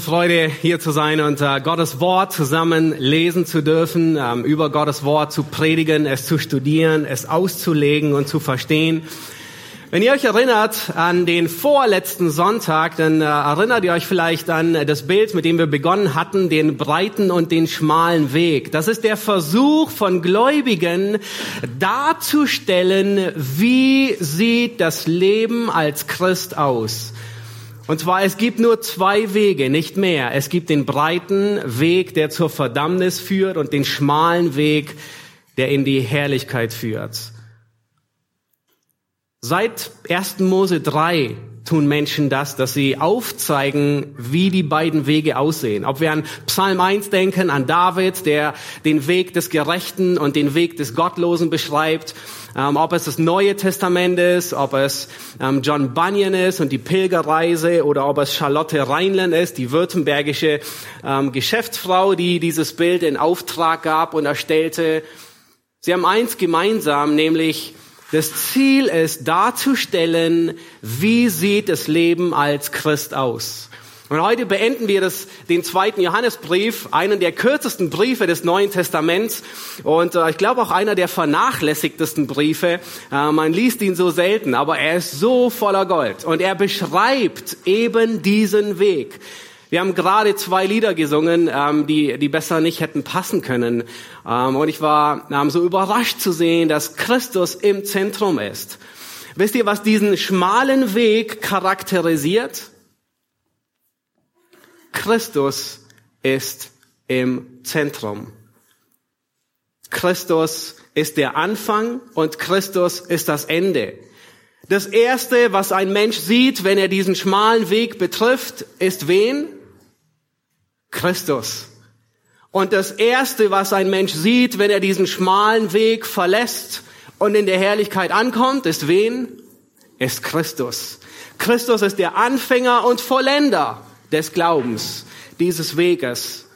Große Freude, hier zu sein und äh, Gottes Wort zusammen lesen zu dürfen, ähm, über Gottes Wort zu predigen, es zu studieren, es auszulegen und zu verstehen. Wenn ihr euch erinnert an den vorletzten Sonntag, dann äh, erinnert ihr euch vielleicht an das Bild, mit dem wir begonnen hatten, den breiten und den schmalen Weg. Das ist der Versuch von Gläubigen darzustellen, wie sieht das Leben als Christ aus. Und zwar, es gibt nur zwei Wege, nicht mehr. Es gibt den breiten Weg, der zur Verdammnis führt und den schmalen Weg, der in die Herrlichkeit führt. Seit 1. Mose 3 tun Menschen das, dass sie aufzeigen, wie die beiden Wege aussehen. Ob wir an Psalm 1 denken, an David, der den Weg des Gerechten und den Weg des Gottlosen beschreibt, ähm, ob es das Neue Testament ist, ob es ähm, John Bunyan ist und die Pilgerreise oder ob es Charlotte Rheinland ist, die württembergische ähm, Geschäftsfrau, die dieses Bild in Auftrag gab und erstellte. Sie haben eins gemeinsam, nämlich das Ziel ist darzustellen, wie sieht das Leben als Christ aus. Und heute beenden wir das, den zweiten Johannesbrief, einen der kürzesten Briefe des Neuen Testaments und äh, ich glaube auch einer der vernachlässigtesten Briefe. Äh, man liest ihn so selten, aber er ist so voller Gold und er beschreibt eben diesen Weg. Wir haben gerade zwei Lieder gesungen, ähm, die, die besser nicht hätten passen können. Ähm, und ich war ähm, so überrascht zu sehen, dass Christus im Zentrum ist. Wisst ihr, was diesen schmalen Weg charakterisiert? Christus ist im Zentrum. Christus ist der Anfang und Christus ist das Ende. Das erste, was ein Mensch sieht, wenn er diesen schmalen Weg betrifft, ist wen? Christus. Und das erste, was ein Mensch sieht, wenn er diesen schmalen Weg verlässt und in der Herrlichkeit ankommt, ist wen? Ist Christus. Christus ist der Anfänger und Vollender des Glaubens, dieses Weges.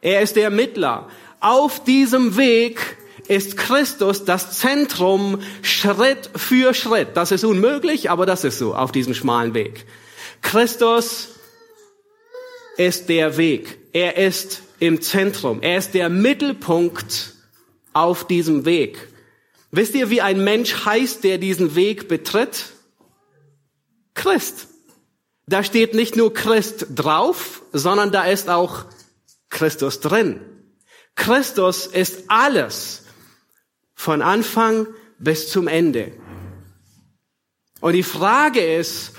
Er ist der Mittler. Auf diesem Weg ist Christus das Zentrum Schritt für Schritt. Das ist unmöglich, aber das ist so auf diesem schmalen Weg. Christus ist der Weg. Er ist im Zentrum. Er ist der Mittelpunkt auf diesem Weg. Wisst ihr, wie ein Mensch heißt, der diesen Weg betritt? Christ. Da steht nicht nur Christ drauf, sondern da ist auch Christus drin. Christus ist alles von Anfang bis zum Ende. Und die Frage ist,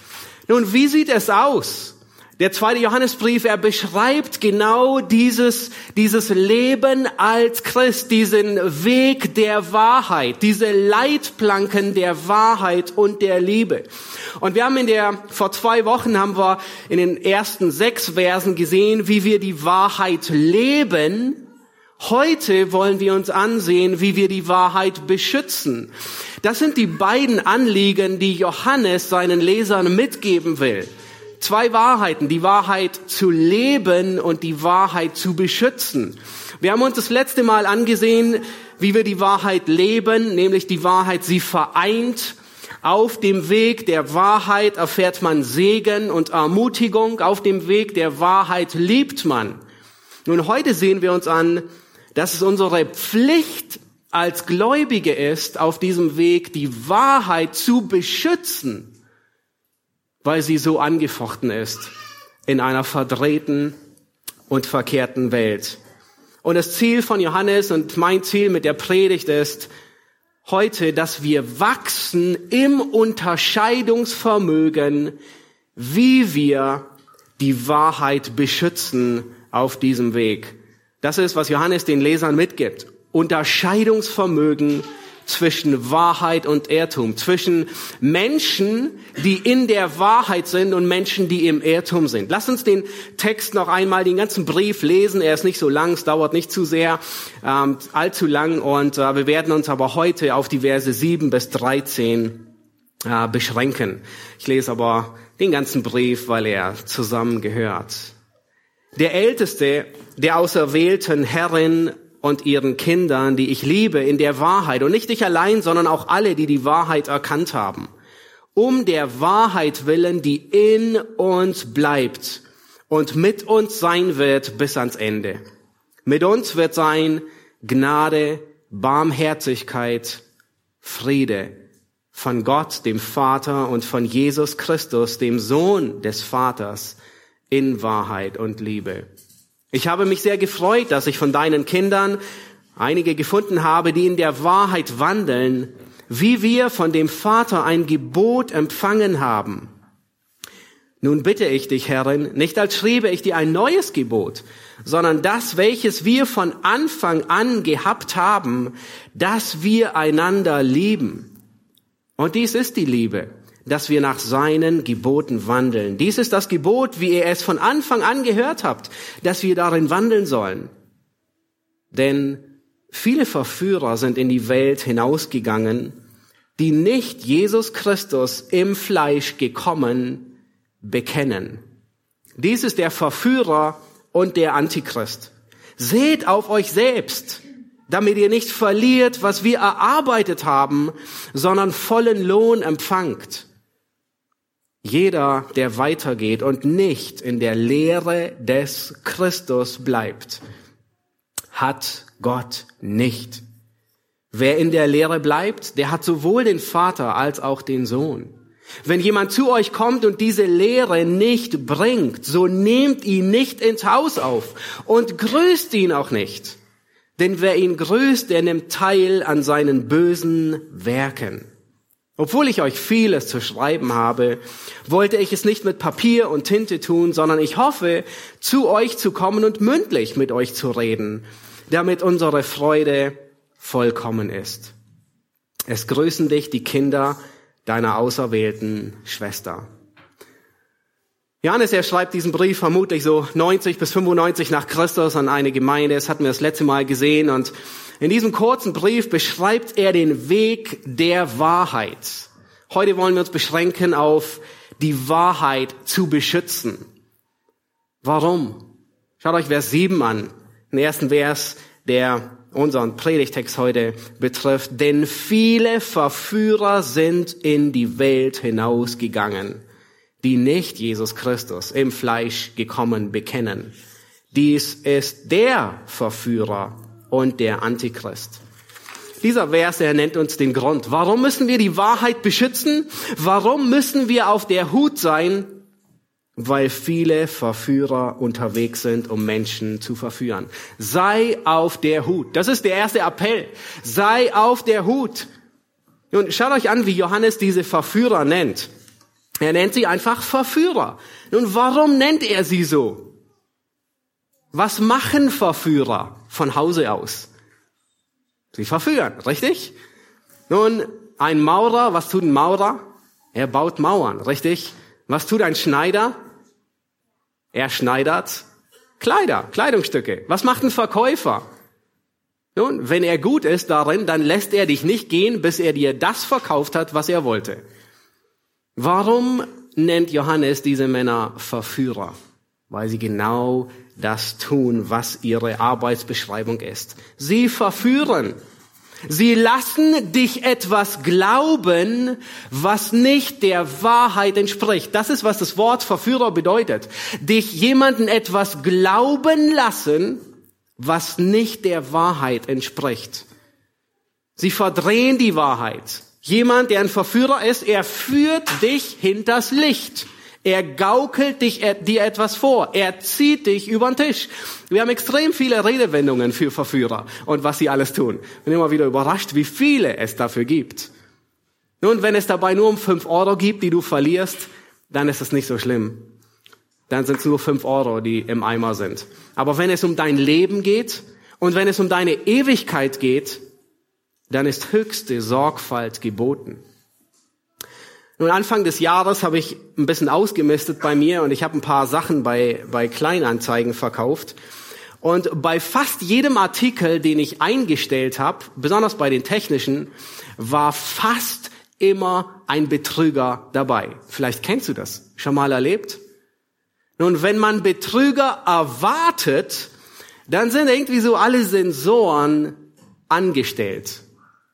nun, wie sieht es aus? Der zweite Johannesbrief, er beschreibt genau dieses, dieses Leben als Christ, diesen Weg der Wahrheit, diese Leitplanken der Wahrheit und der Liebe. Und wir haben in der, vor zwei Wochen haben wir in den ersten sechs Versen gesehen, wie wir die Wahrheit leben. Heute wollen wir uns ansehen, wie wir die Wahrheit beschützen. Das sind die beiden Anliegen, die Johannes seinen Lesern mitgeben will zwei Wahrheiten, die Wahrheit zu leben und die Wahrheit zu beschützen. Wir haben uns das letzte Mal angesehen, wie wir die Wahrheit leben, nämlich die Wahrheit sie vereint. Auf dem Weg der Wahrheit erfährt man Segen und Ermutigung. Auf dem Weg der Wahrheit liebt man. Nun, heute sehen wir uns an, dass es unsere Pflicht als Gläubige ist, auf diesem Weg die Wahrheit zu beschützen weil sie so angefochten ist in einer verdrehten und verkehrten Welt. Und das Ziel von Johannes und mein Ziel mit der Predigt ist heute, dass wir wachsen im Unterscheidungsvermögen, wie wir die Wahrheit beschützen auf diesem Weg. Das ist, was Johannes den Lesern mitgibt. Unterscheidungsvermögen zwischen Wahrheit und Irrtum, zwischen Menschen, die in der Wahrheit sind und Menschen, die im Irrtum sind. Lass uns den Text noch einmal, den ganzen Brief lesen. Er ist nicht so lang, es dauert nicht zu sehr, ähm, allzu lang und äh, wir werden uns aber heute auf die Verse 7 bis 13 äh, beschränken. Ich lese aber den ganzen Brief, weil er zusammengehört. Der Älteste der auserwählten Herrin und ihren Kindern, die ich liebe, in der Wahrheit, und nicht ich allein, sondern auch alle, die die Wahrheit erkannt haben, um der Wahrheit willen, die in uns bleibt und mit uns sein wird bis ans Ende. Mit uns wird sein Gnade, Barmherzigkeit, Friede von Gott, dem Vater und von Jesus Christus, dem Sohn des Vaters, in Wahrheit und Liebe. Ich habe mich sehr gefreut, dass ich von deinen Kindern einige gefunden habe, die in der Wahrheit wandeln, wie wir von dem Vater ein Gebot empfangen haben. Nun bitte ich dich, Herrin, nicht als schriebe ich dir ein neues Gebot, sondern das, welches wir von Anfang an gehabt haben, dass wir einander lieben. Und dies ist die Liebe, dass wir nach seinen Geboten wandeln. Dies ist das Gebot, wie ihr es von Anfang an gehört habt, dass wir darin wandeln sollen. Denn viele Verführer sind in die Welt hinausgegangen, die nicht Jesus Christus im Fleisch gekommen bekennen. Dies ist der Verführer und der Antichrist. Seht auf euch selbst damit ihr nicht verliert, was wir erarbeitet haben, sondern vollen Lohn empfangt. Jeder, der weitergeht und nicht in der Lehre des Christus bleibt, hat Gott nicht. Wer in der Lehre bleibt, der hat sowohl den Vater als auch den Sohn. Wenn jemand zu euch kommt und diese Lehre nicht bringt, so nehmt ihn nicht ins Haus auf und grüßt ihn auch nicht. Denn wer ihn grüßt, der nimmt teil an seinen bösen Werken. Obwohl ich euch vieles zu schreiben habe, wollte ich es nicht mit Papier und Tinte tun, sondern ich hoffe, zu euch zu kommen und mündlich mit euch zu reden, damit unsere Freude vollkommen ist. Es grüßen dich die Kinder deiner auserwählten Schwester. Johannes, er schreibt diesen Brief vermutlich so 90 bis 95 nach Christus an eine Gemeinde. Das hatten wir das letzte Mal gesehen. Und in diesem kurzen Brief beschreibt er den Weg der Wahrheit. Heute wollen wir uns beschränken auf die Wahrheit zu beschützen. Warum? Schaut euch Vers 7 an. Den ersten Vers, der unseren Predigtext heute betrifft. Denn viele Verführer sind in die Welt hinausgegangen die nicht Jesus Christus im Fleisch gekommen bekennen. Dies ist der Verführer und der Antichrist. Dieser Vers, er nennt uns den Grund. Warum müssen wir die Wahrheit beschützen? Warum müssen wir auf der Hut sein? Weil viele Verführer unterwegs sind, um Menschen zu verführen. Sei auf der Hut. Das ist der erste Appell. Sei auf der Hut. Nun, schaut euch an, wie Johannes diese Verführer nennt. Er nennt sie einfach Verführer. Nun, warum nennt er sie so? Was machen Verführer von Hause aus? Sie verführen, richtig? Nun, ein Maurer, was tut ein Maurer? Er baut Mauern, richtig? Was tut ein Schneider? Er schneidert Kleider, Kleidungsstücke. Was macht ein Verkäufer? Nun, wenn er gut ist darin, dann lässt er dich nicht gehen, bis er dir das verkauft hat, was er wollte. Warum nennt Johannes diese Männer Verführer? Weil sie genau das tun, was ihre Arbeitsbeschreibung ist. Sie verführen. Sie lassen dich etwas glauben, was nicht der Wahrheit entspricht. Das ist, was das Wort Verführer bedeutet. Dich jemanden etwas glauben lassen, was nicht der Wahrheit entspricht. Sie verdrehen die Wahrheit. Jemand, der ein Verführer ist, er führt dich hinters Licht. Er gaukelt dich, dir etwas vor. Er zieht dich über den Tisch. Wir haben extrem viele Redewendungen für Verführer und was sie alles tun. Ich bin immer wieder überrascht, wie viele es dafür gibt. Nun, wenn es dabei nur um fünf Euro gibt, die du verlierst, dann ist es nicht so schlimm. Dann sind es nur fünf Euro, die im Eimer sind. Aber wenn es um dein Leben geht und wenn es um deine Ewigkeit geht, dann ist höchste Sorgfalt geboten. Nun, Anfang des Jahres habe ich ein bisschen ausgemistet bei mir und ich habe ein paar Sachen bei, bei Kleinanzeigen verkauft. Und bei fast jedem Artikel, den ich eingestellt habe, besonders bei den technischen, war fast immer ein Betrüger dabei. Vielleicht kennst du das. Schon mal erlebt? Nun, wenn man Betrüger erwartet, dann sind irgendwie so alle Sensoren angestellt.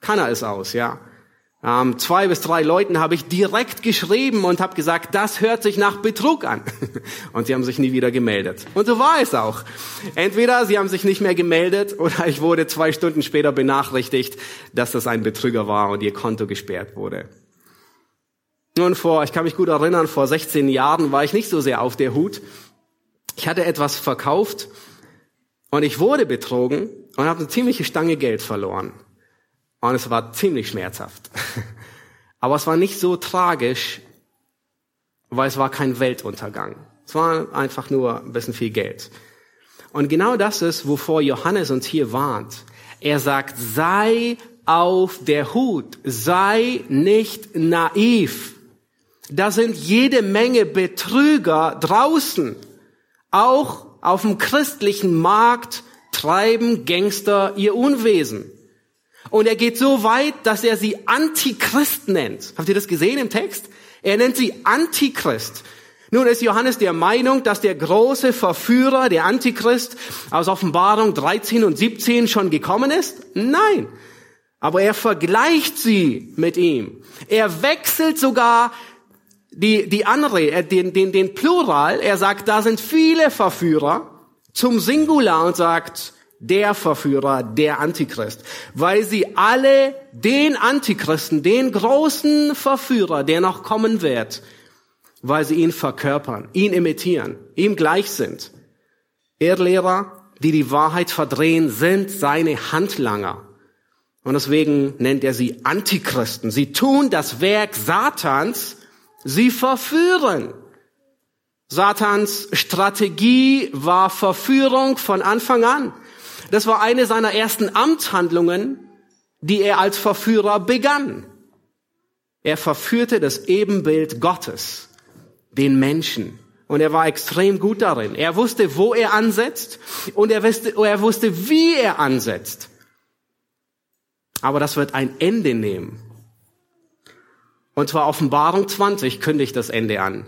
Kann er es aus, ja. Ähm, zwei bis drei Leuten habe ich direkt geschrieben und habe gesagt, das hört sich nach Betrug an. Und sie haben sich nie wieder gemeldet. Und so war es auch. Entweder sie haben sich nicht mehr gemeldet oder ich wurde zwei Stunden später benachrichtigt, dass das ein Betrüger war und ihr Konto gesperrt wurde. Nun vor, ich kann mich gut erinnern, vor 16 Jahren war ich nicht so sehr auf der Hut. Ich hatte etwas verkauft und ich wurde betrogen und habe eine ziemliche Stange Geld verloren. Und es war ziemlich schmerzhaft. Aber es war nicht so tragisch, weil es war kein Weltuntergang. Es war einfach nur ein bisschen viel Geld. Und genau das ist, wovor Johannes uns hier warnt. Er sagt, sei auf der Hut, sei nicht naiv. Da sind jede Menge Betrüger draußen. Auch auf dem christlichen Markt treiben Gangster ihr Unwesen. Und er geht so weit, dass er sie Antichrist nennt. Habt ihr das gesehen im Text? Er nennt sie Antichrist. Nun ist Johannes der Meinung, dass der große Verführer, der Antichrist, aus Offenbarung 13 und 17 schon gekommen ist? Nein. Aber er vergleicht sie mit ihm. Er wechselt sogar die, die andere, äh, den, den, den Plural, er sagt, da sind viele Verführer zum Singular und sagt, der Verführer, der Antichrist, weil sie alle den Antichristen, den großen Verführer, der noch kommen wird, weil sie ihn verkörpern, ihn imitieren, ihm gleich sind. Irrlehrer, die die Wahrheit verdrehen, sind seine Handlanger. Und deswegen nennt er sie Antichristen. Sie tun das Werk Satans, Sie verführen. Satans Strategie war Verführung von Anfang an. Das war eine seiner ersten Amtshandlungen, die er als Verführer begann. Er verführte das Ebenbild Gottes, den Menschen. Und er war extrem gut darin. Er wusste, wo er ansetzt und er wusste, er wusste, wie er ansetzt. Aber das wird ein Ende nehmen. Und zwar Offenbarung 20 kündigt das Ende an.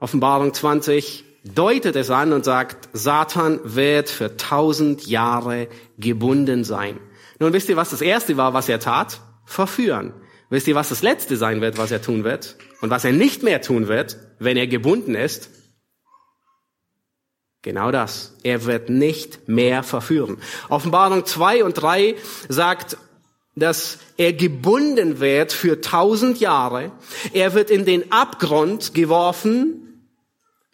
Offenbarung 20 deutet es an und sagt, Satan wird für tausend Jahre gebunden sein. Nun wisst ihr, was das erste war, was er tat? Verführen. Wisst ihr, was das letzte sein wird, was er tun wird? Und was er nicht mehr tun wird, wenn er gebunden ist? Genau das. Er wird nicht mehr verführen. Offenbarung 2 und 3 sagt, dass er gebunden wird für tausend Jahre. Er wird in den Abgrund geworfen.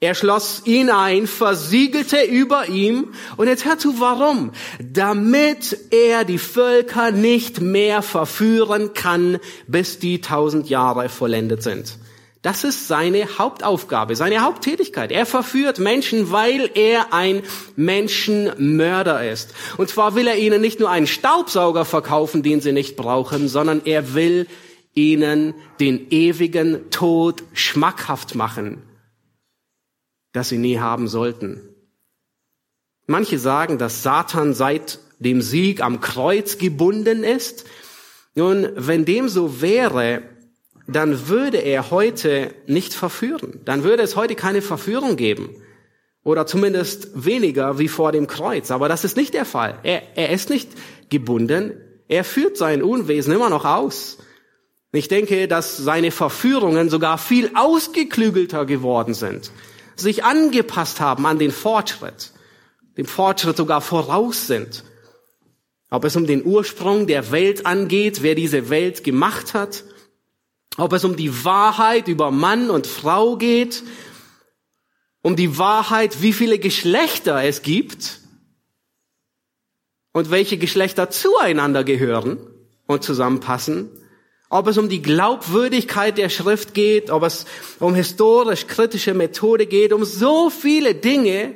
Er schloss ihn ein, versiegelte über ihm. Und jetzt hör zu, warum? Damit er die Völker nicht mehr verführen kann, bis die tausend Jahre vollendet sind. Das ist seine Hauptaufgabe, seine Haupttätigkeit. Er verführt Menschen, weil er ein Menschenmörder ist. Und zwar will er ihnen nicht nur einen Staubsauger verkaufen, den sie nicht brauchen, sondern er will ihnen den ewigen Tod schmackhaft machen, das sie nie haben sollten. Manche sagen, dass Satan seit dem Sieg am Kreuz gebunden ist. Nun, wenn dem so wäre, dann würde er heute nicht verführen. Dann würde es heute keine Verführung geben. Oder zumindest weniger wie vor dem Kreuz. Aber das ist nicht der Fall. Er, er ist nicht gebunden. Er führt sein Unwesen immer noch aus. Ich denke, dass seine Verführungen sogar viel ausgeklügelter geworden sind. Sich angepasst haben an den Fortschritt. Dem Fortschritt sogar voraus sind. Ob es um den Ursprung der Welt angeht, wer diese Welt gemacht hat, ob es um die Wahrheit über Mann und Frau geht, um die Wahrheit, wie viele Geschlechter es gibt und welche Geschlechter zueinander gehören und zusammenpassen, ob es um die Glaubwürdigkeit der Schrift geht, ob es um historisch kritische Methode geht, um so viele Dinge,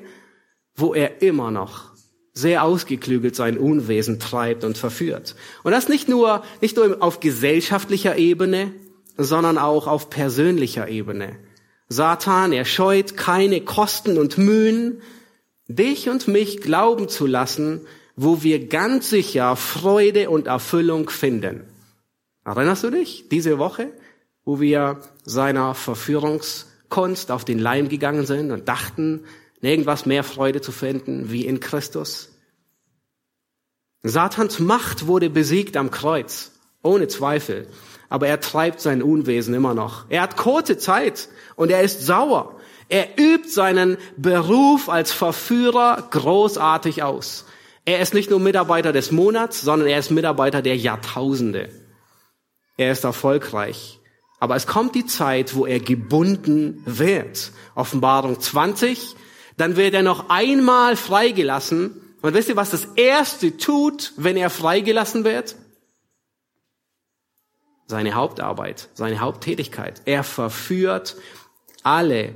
wo er immer noch sehr ausgeklügelt sein Unwesen treibt und verführt. Und das nicht nur, nicht nur auf gesellschaftlicher Ebene, sondern auch auf persönlicher Ebene. Satan, er scheut keine Kosten und Mühen, dich und mich glauben zu lassen, wo wir ganz sicher Freude und Erfüllung finden. Erinnerst du dich diese Woche, wo wir seiner Verführungskunst auf den Leim gegangen sind und dachten, nirgendwas mehr Freude zu finden wie in Christus? Satans Macht wurde besiegt am Kreuz, ohne Zweifel. Aber er treibt sein Unwesen immer noch. Er hat kurze Zeit und er ist sauer. Er übt seinen Beruf als Verführer großartig aus. Er ist nicht nur Mitarbeiter des Monats, sondern er ist Mitarbeiter der Jahrtausende. Er ist erfolgreich. Aber es kommt die Zeit, wo er gebunden wird. Offenbarung 20. Dann wird er noch einmal freigelassen. Und wisst ihr, was das Erste tut, wenn er freigelassen wird? Seine Hauptarbeit, seine Haupttätigkeit. Er verführt alle,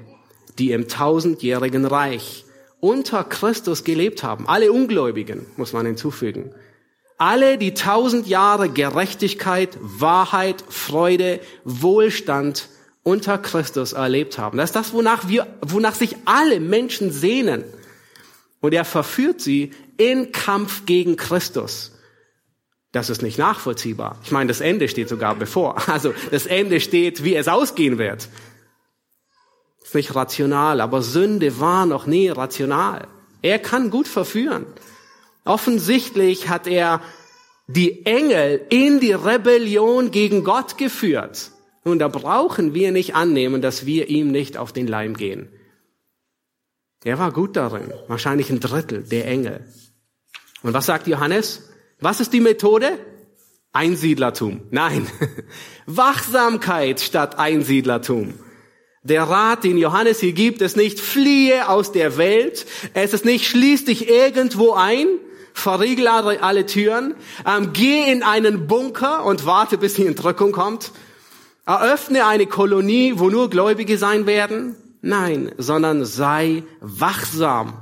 die im tausendjährigen Reich unter Christus gelebt haben. Alle Ungläubigen, muss man hinzufügen. Alle, die tausend Jahre Gerechtigkeit, Wahrheit, Freude, Wohlstand unter Christus erlebt haben. Das ist das, wonach wir, wonach sich alle Menschen sehnen. Und er verführt sie in Kampf gegen Christus. Das ist nicht nachvollziehbar. Ich meine, das Ende steht sogar bevor. Also das Ende steht, wie es ausgehen wird. Ist nicht rational, aber Sünde war noch nie rational. Er kann gut verführen. Offensichtlich hat er die Engel in die Rebellion gegen Gott geführt. Und da brauchen wir nicht annehmen, dass wir ihm nicht auf den Leim gehen. Er war gut darin, wahrscheinlich ein Drittel der Engel. Und was sagt Johannes? Was ist die Methode? Einsiedlertum. Nein, Wachsamkeit statt Einsiedlertum. Der Rat, den Johannes hier gibt, ist nicht fliehe aus der Welt. Es ist nicht schließ dich irgendwo ein, verriegel alle Türen, ähm, geh in einen Bunker und warte, bis die Entrückung kommt. Eröffne eine Kolonie, wo nur Gläubige sein werden. Nein, sondern sei wachsam.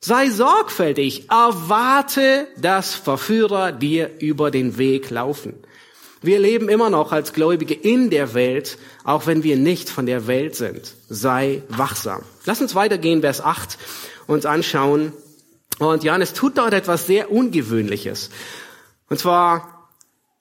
Sei sorgfältig. Erwarte, dass Verführer dir über den Weg laufen. Wir leben immer noch als Gläubige in der Welt, auch wenn wir nicht von der Welt sind. Sei wachsam. Lass uns weitergehen, Vers 8, uns anschauen. Und Johannes tut dort etwas sehr Ungewöhnliches. Und zwar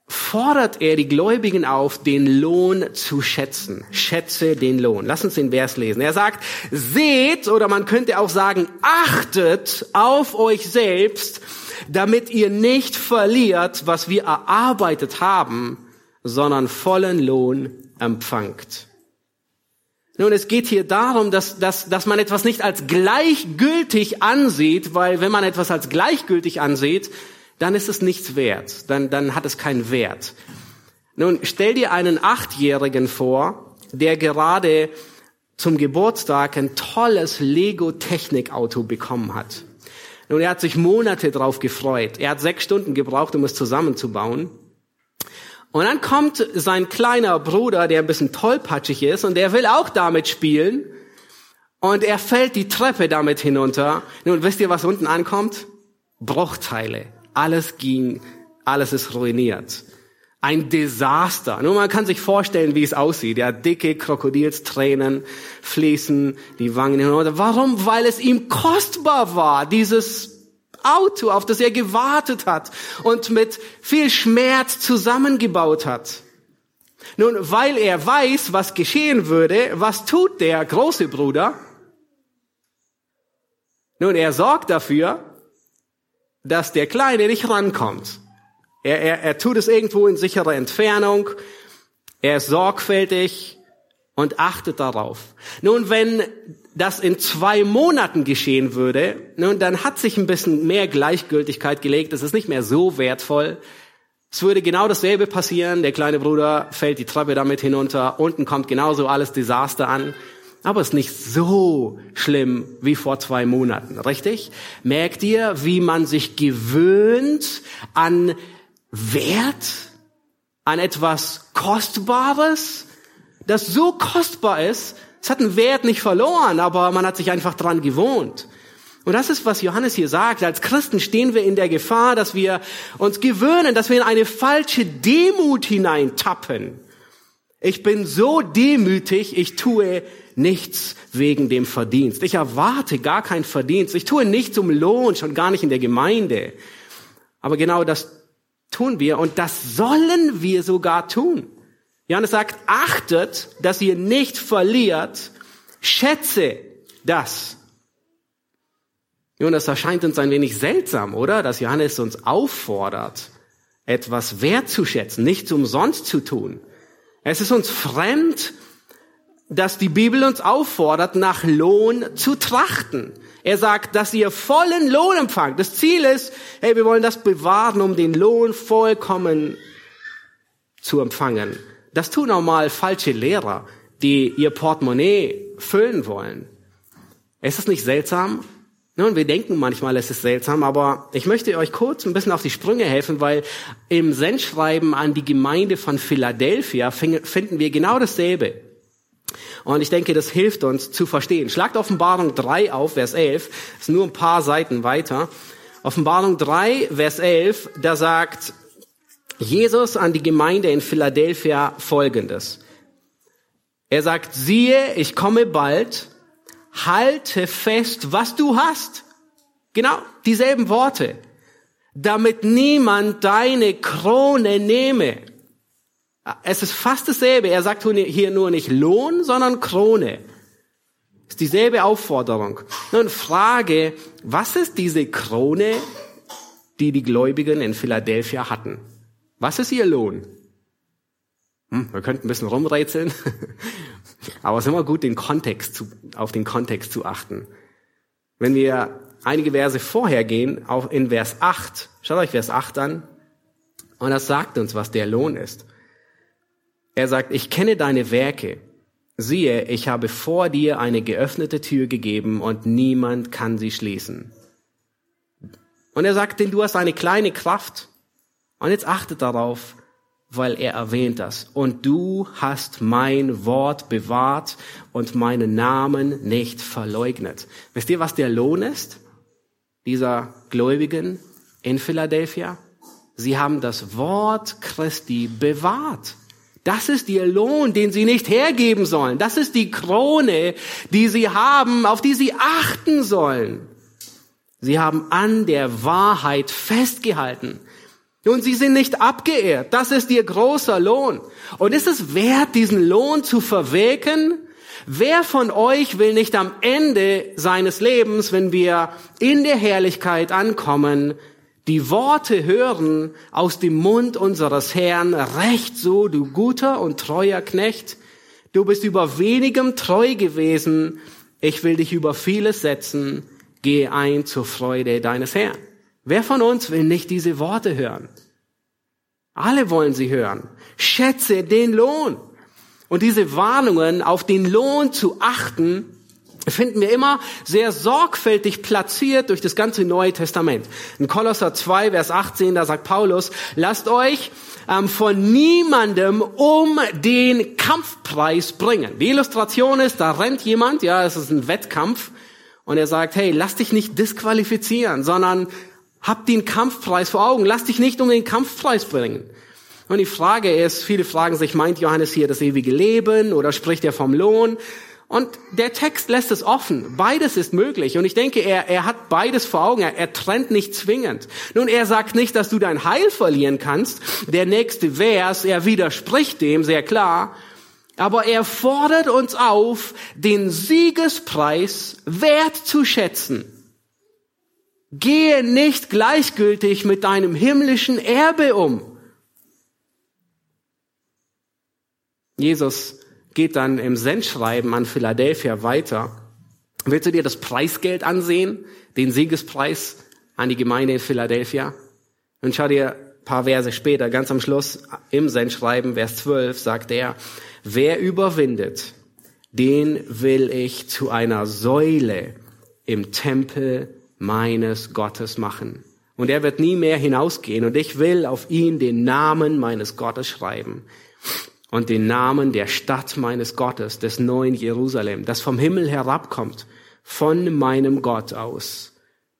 fordert er die Gläubigen auf, den Lohn zu schätzen. Schätze den Lohn. Lass uns den Vers lesen. Er sagt, seht, oder man könnte auch sagen, achtet auf euch selbst, damit ihr nicht verliert, was wir erarbeitet haben, sondern vollen Lohn empfangt. Nun, es geht hier darum, dass, dass, dass man etwas nicht als gleichgültig ansieht, weil wenn man etwas als gleichgültig ansieht, dann ist es nichts wert, dann, dann hat es keinen Wert. Nun, stell dir einen Achtjährigen vor, der gerade zum Geburtstag ein tolles Lego-Technikauto bekommen hat. Und er hat sich Monate drauf gefreut. Er hat sechs Stunden gebraucht, um es zusammenzubauen. Und dann kommt sein kleiner Bruder, der ein bisschen tollpatschig ist, und der will auch damit spielen. Und er fällt die Treppe damit hinunter. Nun, wisst ihr, was unten ankommt? Bruchteile. Alles ging, alles ist ruiniert. Ein Desaster. Nur man kann sich vorstellen, wie es aussieht. Ja, dicke Krokodilstränen fließen die Wangen hinunter. Warum? Weil es ihm kostbar war, dieses Auto, auf das er gewartet hat und mit viel Schmerz zusammengebaut hat. Nun, weil er weiß, was geschehen würde, was tut der große Bruder? Nun, er sorgt dafür, dass der Kleine nicht rankommt. Er, er, er tut es irgendwo in sicherer Entfernung. Er ist sorgfältig und achtet darauf. Nun, wenn das in zwei Monaten geschehen würde, nun, dann hat sich ein bisschen mehr Gleichgültigkeit gelegt. Das ist nicht mehr so wertvoll. Es würde genau dasselbe passieren. Der kleine Bruder fällt die Treppe damit hinunter. Unten kommt genauso alles Desaster an. Aber es ist nicht so schlimm wie vor zwei Monaten, richtig? Merkt ihr, wie man sich gewöhnt an Wert an etwas Kostbares, das so kostbar ist, es hat einen Wert nicht verloren, aber man hat sich einfach dran gewohnt. Und das ist, was Johannes hier sagt. Als Christen stehen wir in der Gefahr, dass wir uns gewöhnen, dass wir in eine falsche Demut hineintappen. Ich bin so demütig, ich tue nichts wegen dem Verdienst. Ich erwarte gar keinen Verdienst. Ich tue nichts um Lohn, schon gar nicht in der Gemeinde. Aber genau das tun wir und das sollen wir sogar tun. Johannes sagt, achtet, dass ihr nicht verliert, schätze das. Nun, das erscheint uns ein wenig seltsam, oder? Dass Johannes uns auffordert, etwas wertzuschätzen, nichts umsonst zu tun. Es ist uns fremd, dass die Bibel uns auffordert, nach Lohn zu trachten. Er sagt, dass ihr vollen Lohn empfangt. Das Ziel ist, hey, wir wollen das bewahren, um den Lohn vollkommen zu empfangen. Das tun auch mal falsche Lehrer, die ihr Portemonnaie füllen wollen. Ist es nicht seltsam? Nun, wir denken manchmal, es ist seltsam, aber ich möchte euch kurz ein bisschen auf die Sprünge helfen, weil im Sendschreiben an die Gemeinde von Philadelphia finden wir genau dasselbe. Und ich denke, das hilft uns zu verstehen. Schlagt Offenbarung 3 auf, Vers 11. Das ist nur ein paar Seiten weiter. Offenbarung 3, Vers 11, da sagt Jesus an die Gemeinde in Philadelphia Folgendes. Er sagt, siehe, ich komme bald, halte fest, was du hast. Genau, dieselben Worte. Damit niemand deine Krone nehme. Es ist fast dasselbe. Er sagt hier nur nicht Lohn, sondern Krone. Ist dieselbe Aufforderung. Nun Frage, was ist diese Krone, die die Gläubigen in Philadelphia hatten? Was ist ihr Lohn? Hm, wir könnten ein bisschen rumrätseln, aber es ist immer gut, den Kontext zu, auf den Kontext zu achten. Wenn wir einige Verse vorher gehen, auch in Vers 8, schaut euch Vers 8 an, und das sagt uns, was der Lohn ist. Er sagt, ich kenne deine Werke. Siehe, ich habe vor dir eine geöffnete Tür gegeben und niemand kann sie schließen. Und er sagt, denn du hast eine kleine Kraft. Und jetzt achtet darauf, weil er erwähnt das. Und du hast mein Wort bewahrt und meinen Namen nicht verleugnet. Wisst ihr, was der Lohn ist? Dieser Gläubigen in Philadelphia? Sie haben das Wort Christi bewahrt. Das ist ihr Lohn, den sie nicht hergeben sollen. Das ist die Krone, die sie haben, auf die sie achten sollen. Sie haben an der Wahrheit festgehalten. Und sie sind nicht abgeehrt. Das ist ihr großer Lohn. Und ist es wert, diesen Lohn zu verwirken? Wer von euch will nicht am Ende seines Lebens, wenn wir in der Herrlichkeit ankommen, die Worte hören aus dem Mund unseres Herrn, recht so, du guter und treuer Knecht, du bist über wenigem treu gewesen, ich will dich über vieles setzen, geh ein zur Freude deines Herrn. Wer von uns will nicht diese Worte hören? Alle wollen sie hören. Schätze den Lohn. Und diese Warnungen, auf den Lohn zu achten, finden wir immer sehr sorgfältig platziert durch das ganze Neue Testament. In Kolosser 2, Vers 18, da sagt Paulus, lasst euch ähm, von niemandem um den Kampfpreis bringen. Die Illustration ist, da rennt jemand, ja, es ist ein Wettkampf, und er sagt, hey, lass dich nicht disqualifizieren, sondern hab den Kampfpreis vor Augen, lass dich nicht um den Kampfpreis bringen. Und die Frage ist, viele fragen sich, meint Johannes hier das ewige Leben oder spricht er vom Lohn? Und der Text lässt es offen. Beides ist möglich. Und ich denke, er, er hat beides vor Augen. Er, er trennt nicht zwingend. Nun, er sagt nicht, dass du dein Heil verlieren kannst. Der nächste Vers, er widerspricht dem sehr klar. Aber er fordert uns auf, den Siegespreis wertzuschätzen. Gehe nicht gleichgültig mit deinem himmlischen Erbe um. Jesus geht dann im Sendschreiben an Philadelphia weiter. Willst du dir das Preisgeld ansehen, den Siegespreis an die Gemeinde in Philadelphia? Und schau dir ein paar Verse später, ganz am Schluss im Sendschreiben, Vers 12, sagt er, wer überwindet, den will ich zu einer Säule im Tempel meines Gottes machen. Und er wird nie mehr hinausgehen. Und ich will auf ihn den Namen meines Gottes schreiben und den Namen der Stadt meines Gottes, des neuen Jerusalem, das vom Himmel herabkommt, von meinem Gott aus.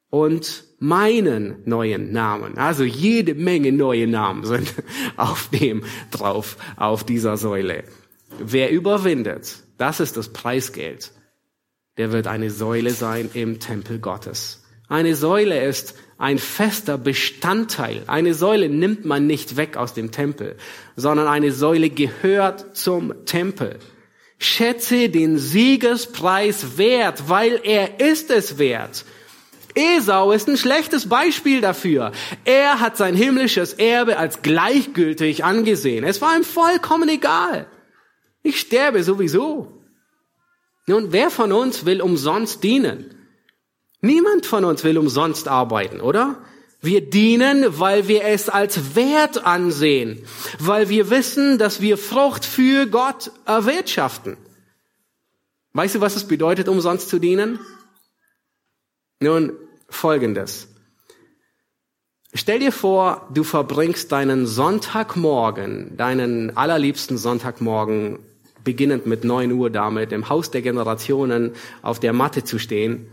und meinen neuen Namen. Also jede Menge neue Namen sind auf dem drauf, auf dieser Säule. Wer überwindet, das ist das Preisgeld. Der wird eine Säule sein im Tempel Gottes. Eine Säule ist ein fester Bestandteil. Eine Säule nimmt man nicht weg aus dem Tempel, sondern eine Säule gehört zum Tempel. Schätze den Siegespreis wert, weil er ist es wert. Esau ist ein schlechtes Beispiel dafür. Er hat sein himmlisches Erbe als gleichgültig angesehen. Es war ihm vollkommen egal. Ich sterbe sowieso. Nun, wer von uns will umsonst dienen? Niemand von uns will umsonst arbeiten, oder? Wir dienen, weil wir es als wert ansehen, weil wir wissen, dass wir Frucht für Gott erwirtschaften. Weißt du, was es bedeutet, umsonst zu dienen? Nun, folgendes. Stell dir vor, du verbringst deinen Sonntagmorgen, deinen allerliebsten Sonntagmorgen, beginnend mit neun Uhr damit, im Haus der Generationen auf der Matte zu stehen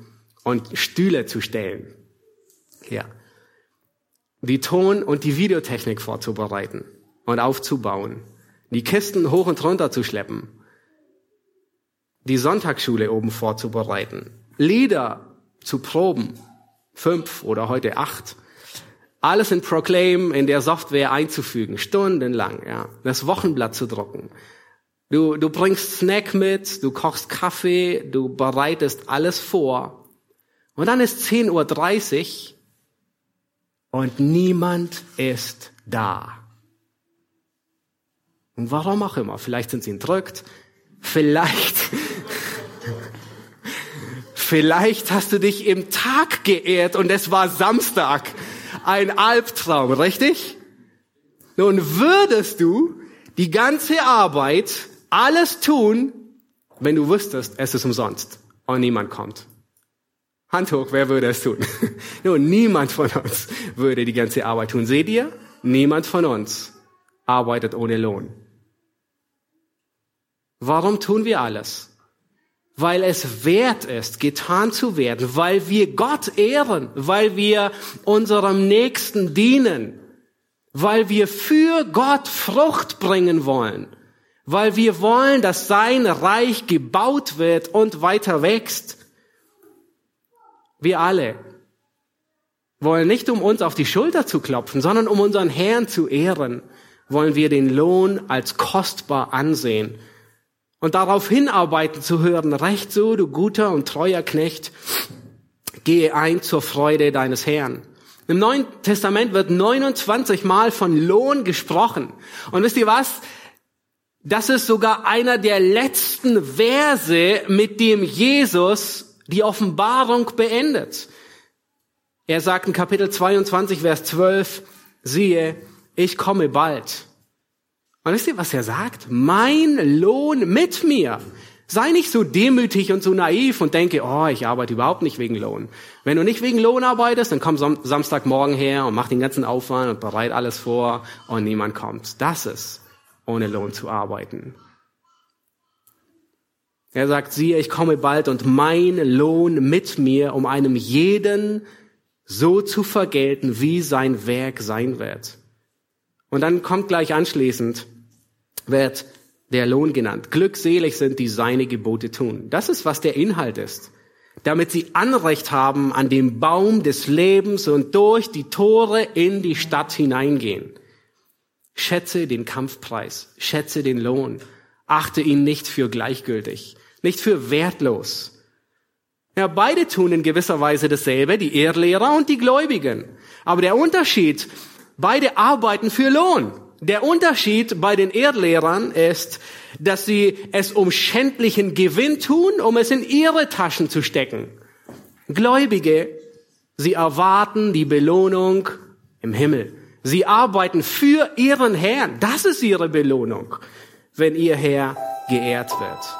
und Stühle zu stellen. Ja. Die Ton- und die Videotechnik vorzubereiten und aufzubauen. Die Kisten hoch und runter zu schleppen. Die Sonntagsschule oben vorzubereiten. Lieder zu proben. Fünf oder heute acht. Alles in Proclaim, in der Software einzufügen. Stundenlang, ja. Das Wochenblatt zu drucken. Du, du bringst Snack mit, du kochst Kaffee, du bereitest alles vor. Und dann ist 10.30 Uhr und niemand ist da. Und warum auch immer. Vielleicht sind sie entrückt. Vielleicht Vielleicht hast du dich im Tag geehrt und es war Samstag. Ein Albtraum, richtig? Nun würdest du die ganze Arbeit, alles tun, wenn du wüsstest, es ist umsonst und niemand kommt. Hand hoch, wer würde es tun? Nun, niemand von uns würde die ganze Arbeit tun. Seht ihr? Niemand von uns arbeitet ohne Lohn. Warum tun wir alles? weil es wert ist, getan zu werden, weil wir Gott ehren, weil wir unserem Nächsten dienen, weil wir für Gott Frucht bringen wollen, weil wir wollen, dass sein Reich gebaut wird und weiter wächst. Wir alle wollen nicht, um uns auf die Schulter zu klopfen, sondern um unseren Herrn zu ehren, wollen wir den Lohn als kostbar ansehen und darauf hinarbeiten zu hören, recht so, du guter und treuer Knecht, gehe ein zur Freude deines Herrn. Im Neuen Testament wird 29 Mal von Lohn gesprochen. Und wisst ihr was? Das ist sogar einer der letzten Verse, mit dem Jesus die Offenbarung beendet. Er sagt in Kapitel 22, Vers 12, siehe, ich komme bald. Und wisst ihr, was er sagt? Mein Lohn mit mir. Sei nicht so demütig und so naiv und denke, oh, ich arbeite überhaupt nicht wegen Lohn. Wenn du nicht wegen Lohn arbeitest, dann komm Samstagmorgen her und mach den ganzen Aufwand und bereit alles vor und niemand kommt. Das ist, ohne Lohn zu arbeiten. Er sagt, siehe, ich komme bald und mein Lohn mit mir, um einem jeden so zu vergelten, wie sein Werk sein wird. Und dann kommt gleich anschließend, wird der Lohn genannt. Glückselig sind, die seine Gebote tun. Das ist, was der Inhalt ist. Damit sie Anrecht haben an dem Baum des Lebens und durch die Tore in die Stadt hineingehen. Schätze den Kampfpreis, schätze den Lohn, achte ihn nicht für gleichgültig, nicht für wertlos. Ja, beide tun in gewisser Weise dasselbe, die Ehrlehrer und die Gläubigen. Aber der Unterschied Beide arbeiten für Lohn. Der Unterschied bei den Erdlehrern ist, dass sie es um schändlichen Gewinn tun, um es in ihre Taschen zu stecken. Gläubige, sie erwarten die Belohnung im Himmel. Sie arbeiten für ihren Herrn. Das ist ihre Belohnung, wenn ihr Herr geehrt wird.